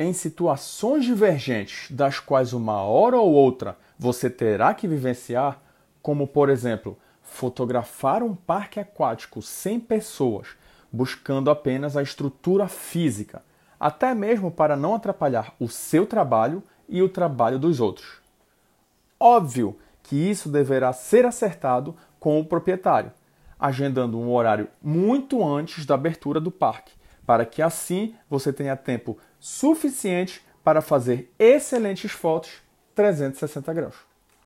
em situações divergentes, das quais uma hora ou outra você terá que vivenciar, como por exemplo, fotografar um parque aquático sem pessoas, buscando apenas a estrutura física, até mesmo para não atrapalhar o seu trabalho e o trabalho dos outros. Óbvio que isso deverá ser acertado com o proprietário, agendando um horário muito antes da abertura do parque, para que assim você tenha tempo suficiente para fazer excelentes fotos 360 graus.